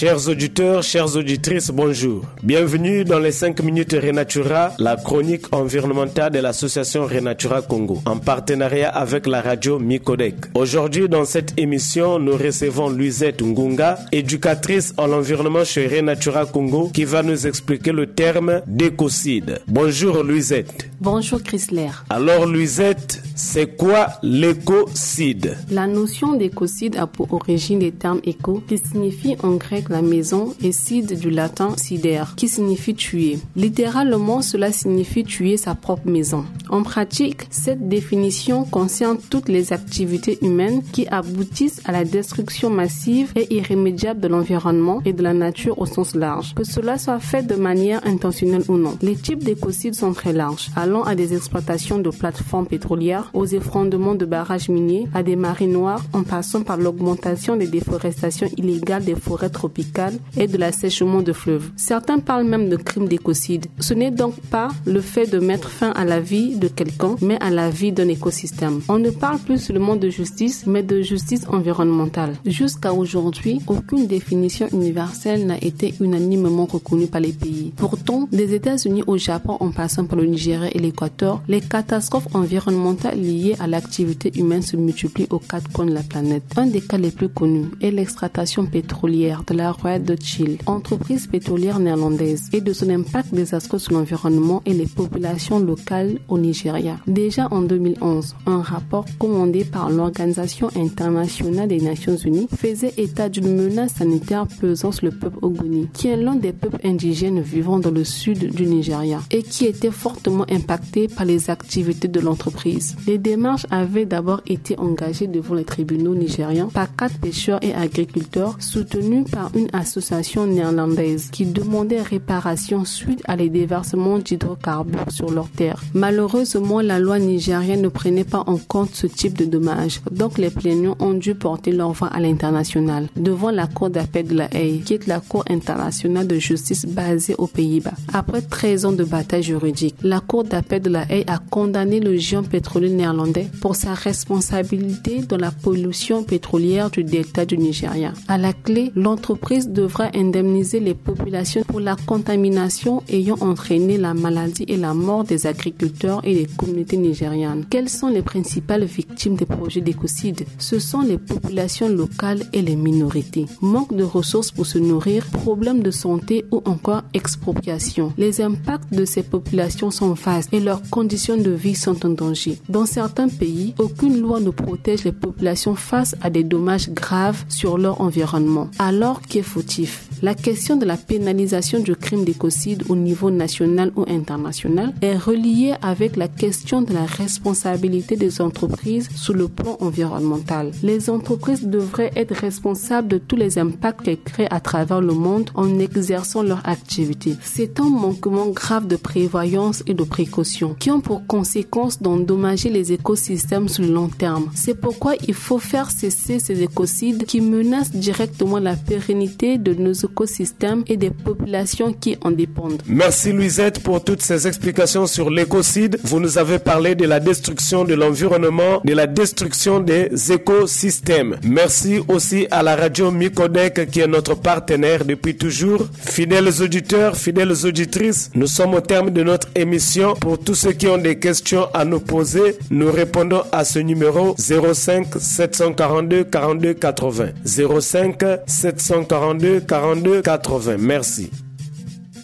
Chers auditeurs, chères auditrices, bonjour. Bienvenue dans les 5 minutes Renatura, la chronique environnementale de l'association Renatura Congo, en partenariat avec la radio Micodec. Aujourd'hui, dans cette émission, nous recevons Luisette Ngunga, éducatrice en environnement chez Renatura Congo, qui va nous expliquer le terme d'écocide. Bonjour Luisette. Bonjour Chrysler. Alors Luisette, c'est quoi l'écocide? La notion d'écocide a pour origine les termes éco, qui signifie en grec la maison et cide du latin cider, qui signifie tuer. Littéralement, cela signifie tuer sa propre maison. En pratique, cette définition concerne toutes les activités humaines qui aboutissent à la destruction massive et irrémédiable de l'environnement et de la nature au sens large, que cela soit fait de manière intentionnelle ou non. Les types d'écocides sont très larges, allant à des exploitations de plateformes pétrolières, aux effondrements de barrages miniers, à des marées noires, en passant par l'augmentation des déforestations illégales des forêts tropicales et de l'assèchement de fleuves. Certains parlent même de crimes d'écocide. Ce n'est donc pas le fait de mettre fin à la vie de quelqu'un, mais à la vie d'un écosystème. On ne parle plus seulement de justice, mais de justice environnementale. Jusqu'à aujourd'hui, aucune définition universelle n'a été unanimement reconnue par les pays. Pourtant, des États-Unis au Japon en passant par le Nigeria et l'Équateur, les catastrophes environnementales liées à l'activité humaine se multiplient aux quatre coins de la planète. Un des cas les plus connus est l'extraction pétrolière de la Royal de Chile, entreprise pétrolière néerlandaise, et de son impact désastreux sur l'environnement et les populations locales au Déjà en 2011, un rapport commandé par l'Organisation internationale des Nations Unies faisait état d'une menace sanitaire pesant sur le peuple Ogoni, qui est l'un des peuples indigènes vivant dans le sud du Nigeria et qui était fortement impacté par les activités de l'entreprise. Les démarches avaient d'abord été engagées devant les tribunaux nigériens par quatre pêcheurs et agriculteurs soutenus par une association néerlandaise qui demandait réparation suite à les déversements d'hydrocarbures sur leurs terres. Malheureusement, la loi nigérienne ne prenait pas en compte ce type de dommages, donc les plaignants ont dû porter leur voix à l'international devant la Cour d'appel de la Haye, qui est la Cour internationale de justice basée aux Pays-Bas. Après 13 ans de bataille juridique, la Cour d'appel de la Haye a condamné le géant pétrolier néerlandais pour sa responsabilité dans la pollution pétrolière du delta du Nigeria. À la clé, l'entreprise devra indemniser les populations pour la contamination ayant entraîné la maladie et la mort des agriculteurs des communautés nigérianes. Quelles sont les principales victimes des projets d'écocide? Ce sont les populations locales et les minorités. Manque de ressources pour se nourrir, problèmes de santé ou encore expropriation. Les impacts de ces populations sont vastes et leurs conditions de vie sont en danger. Dans certains pays, aucune loi ne protège les populations face à des dommages graves sur leur environnement. Alors qu'il fautif? La question de la pénalisation du crime d'écocide au niveau national ou international est reliée avec la question de la responsabilité des entreprises sur le plan environnemental. Les entreprises devraient être responsables de tous les impacts qu'elles créent à travers le monde en exerçant leur activité. C'est un manquement grave de prévoyance et de précaution qui ont pour conséquence d'endommager les écosystèmes sur le long terme. C'est pourquoi il faut faire cesser ces écocides qui menacent directement la pérennité de nos écosystèmes et des populations qui en dépendent. Merci Louisette pour toutes ces explications sur l'écocide. Vous nous avez parlé de la destruction de l'environnement, de la destruction des écosystèmes. Merci aussi à la radio Micodec qui est notre partenaire depuis toujours. Fidèles auditeurs, fidèles auditrices, nous sommes au terme de notre émission. Pour tous ceux qui ont des questions à nous poser, nous répondons à ce numéro 05 742 42 80. 05 742 42 80. Merci.